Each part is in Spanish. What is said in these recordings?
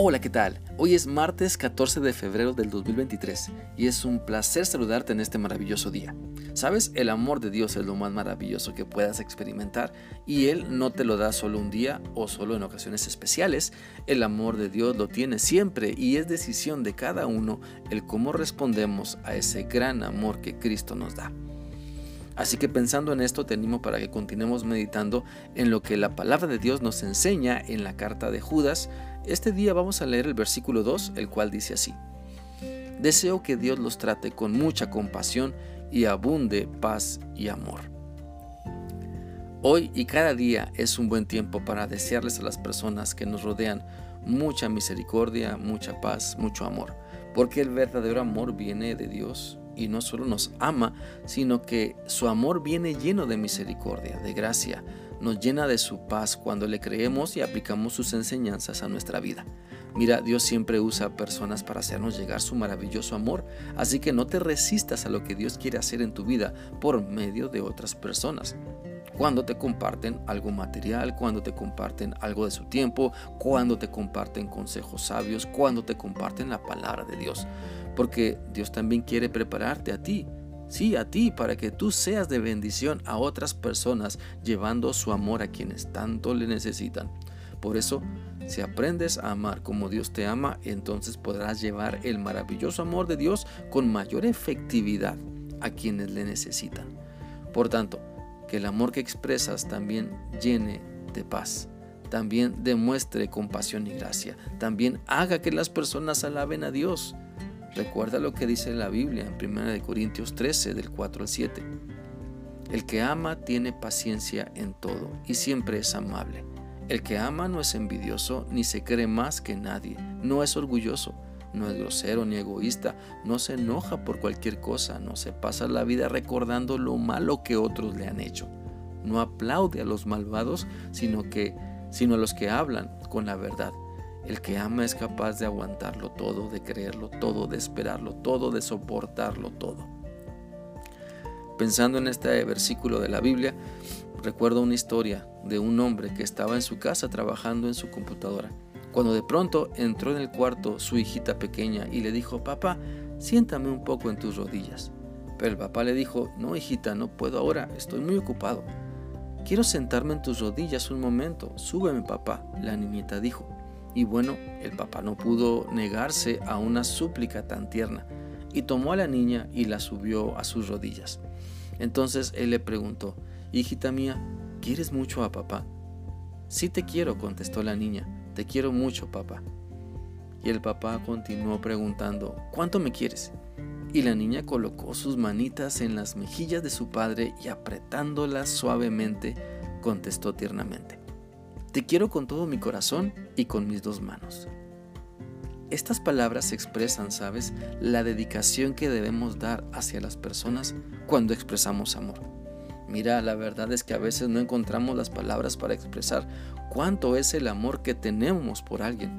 Hola, ¿qué tal? Hoy es martes 14 de febrero del 2023 y es un placer saludarte en este maravilloso día. Sabes, el amor de Dios es lo más maravilloso que puedas experimentar y Él no te lo da solo un día o solo en ocasiones especiales. El amor de Dios lo tiene siempre y es decisión de cada uno el cómo respondemos a ese gran amor que Cristo nos da. Así que pensando en esto te animo para que continuemos meditando en lo que la palabra de Dios nos enseña en la carta de Judas. Este día vamos a leer el versículo 2, el cual dice así. Deseo que Dios los trate con mucha compasión y abunde paz y amor. Hoy y cada día es un buen tiempo para desearles a las personas que nos rodean mucha misericordia, mucha paz, mucho amor, porque el verdadero amor viene de Dios y no solo nos ama, sino que su amor viene lleno de misericordia, de gracia, nos llena de su paz cuando le creemos y aplicamos sus enseñanzas a nuestra vida. Mira, Dios siempre usa personas para hacernos llegar su maravilloso amor, así que no te resistas a lo que Dios quiere hacer en tu vida por medio de otras personas cuando te comparten algo material, cuando te comparten algo de su tiempo, cuando te comparten consejos sabios, cuando te comparten la palabra de Dios. Porque Dios también quiere prepararte a ti, sí, a ti, para que tú seas de bendición a otras personas, llevando su amor a quienes tanto le necesitan. Por eso, si aprendes a amar como Dios te ama, entonces podrás llevar el maravilloso amor de Dios con mayor efectividad a quienes le necesitan. Por tanto, que el amor que expresas también llene de paz, también demuestre compasión y gracia, también haga que las personas alaben a Dios. Recuerda lo que dice la Biblia en 1 Corintios 13 del 4 al 7. El que ama tiene paciencia en todo y siempre es amable. El que ama no es envidioso ni se cree más que nadie, no es orgulloso no es grosero ni egoísta, no se enoja por cualquier cosa, no se pasa la vida recordando lo malo que otros le han hecho. No aplaude a los malvados, sino que sino a los que hablan con la verdad. El que ama es capaz de aguantarlo todo, de creerlo todo, de esperarlo todo, de soportarlo todo. Pensando en este versículo de la Biblia, recuerdo una historia de un hombre que estaba en su casa trabajando en su computadora cuando de pronto entró en el cuarto su hijita pequeña y le dijo, papá, siéntame un poco en tus rodillas. Pero el papá le dijo, no hijita, no puedo ahora, estoy muy ocupado. Quiero sentarme en tus rodillas un momento, súbeme papá, la niñita dijo. Y bueno, el papá no pudo negarse a una súplica tan tierna, y tomó a la niña y la subió a sus rodillas. Entonces él le preguntó, hijita mía, ¿quieres mucho a papá? Sí te quiero, contestó la niña, te quiero mucho, papá. Y el papá continuó preguntando, ¿cuánto me quieres? Y la niña colocó sus manitas en las mejillas de su padre y apretándolas suavemente, contestó tiernamente, Te quiero con todo mi corazón y con mis dos manos. Estas palabras expresan, ¿sabes?, la dedicación que debemos dar hacia las personas cuando expresamos amor. Mira, la verdad es que a veces no encontramos las palabras para expresar cuánto es el amor que tenemos por alguien,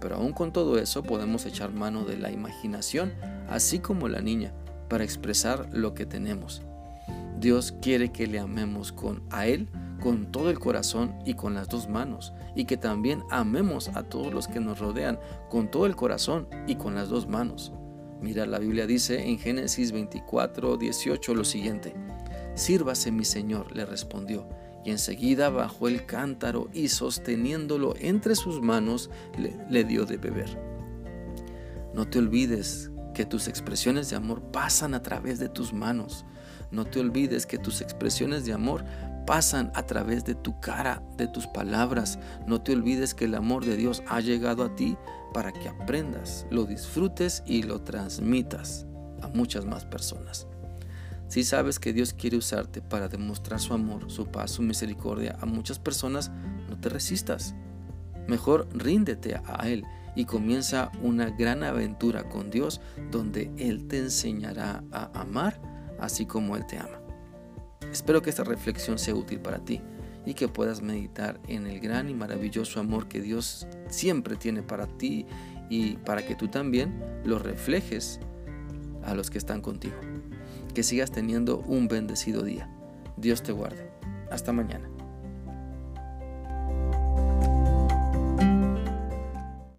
pero aún con todo eso podemos echar mano de la imaginación, así como la niña, para expresar lo que tenemos. Dios quiere que le amemos con a Él con todo el corazón y con las dos manos, y que también amemos a todos los que nos rodean con todo el corazón y con las dos manos. Mira, la Biblia dice en Génesis 24, 18 lo siguiente. Sírvase mi señor, le respondió, y enseguida bajó el cántaro y sosteniéndolo entre sus manos le, dio de beber. No te olvides que tus expresiones de amor pasan a través de tus manos. No te olvides que tus expresiones de amor pasan a través de tu cara, de tus palabras. No te olvides que el amor de Dios ha llegado a ti para que aprendas, lo disfrutes y lo transmitas a muchas más personas. Si sabes que Dios quiere usarte para demostrar su amor, su paz, su misericordia a muchas personas, no te resistas. Mejor ríndete a Él y comienza una gran aventura con Dios donde Él te enseñará a amar así como Él te ama. Espero que esta reflexión sea útil para ti y que puedas meditar en el gran y maravilloso amor que Dios siempre tiene para ti y para que tú también lo reflejes a los que están contigo. Que sigas teniendo un bendecido día. Dios te guarde. Hasta mañana.